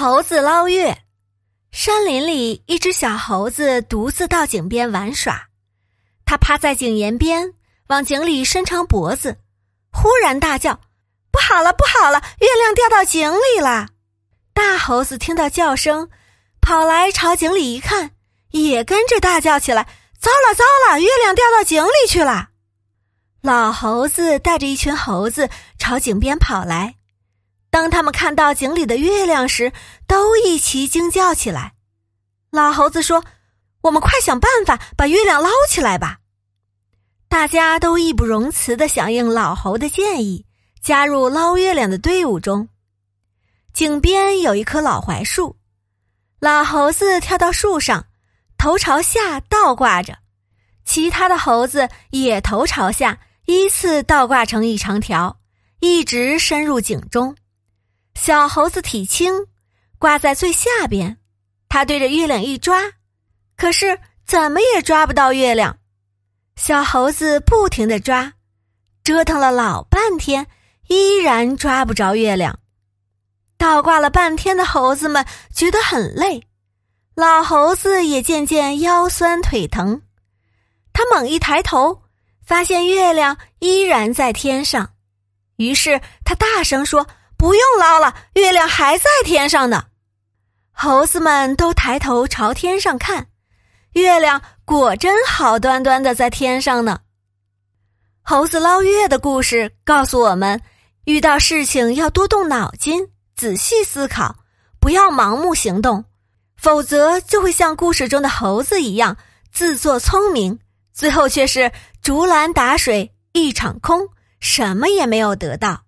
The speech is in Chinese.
猴子捞月。山林里，一只小猴子独自到井边玩耍。它趴在井沿边，往井里伸长脖子，忽然大叫：“不好了，不好了！月亮掉到井里了！”大猴子听到叫声，跑来朝井里一看，也跟着大叫起来：“糟了，糟了！月亮掉到井里去了！”老猴子带着一群猴子朝井边跑来。当他们看到井里的月亮时，都一齐惊叫起来。老猴子说：“我们快想办法把月亮捞起来吧！”大家都义不容辞的响应老猴的建议，加入捞月亮的队伍中。井边有一棵老槐树，老猴子跳到树上，头朝下倒挂着；其他的猴子也头朝下，依次倒挂成一长条，一直深入井中。小猴子体轻，挂在最下边。他对着月亮一抓，可是怎么也抓不到月亮。小猴子不停的抓，折腾了老半天，依然抓不着月亮。倒挂了半天的猴子们觉得很累，老猴子也渐渐腰酸腿疼。他猛一抬头，发现月亮依然在天上，于是他大声说。不用捞了，月亮还在天上呢。猴子们都抬头朝天上看，月亮果真好端端的在天上呢。猴子捞月的故事告诉我们：遇到事情要多动脑筋，仔细思考，不要盲目行动，否则就会像故事中的猴子一样自作聪明，最后却是竹篮打水一场空，什么也没有得到。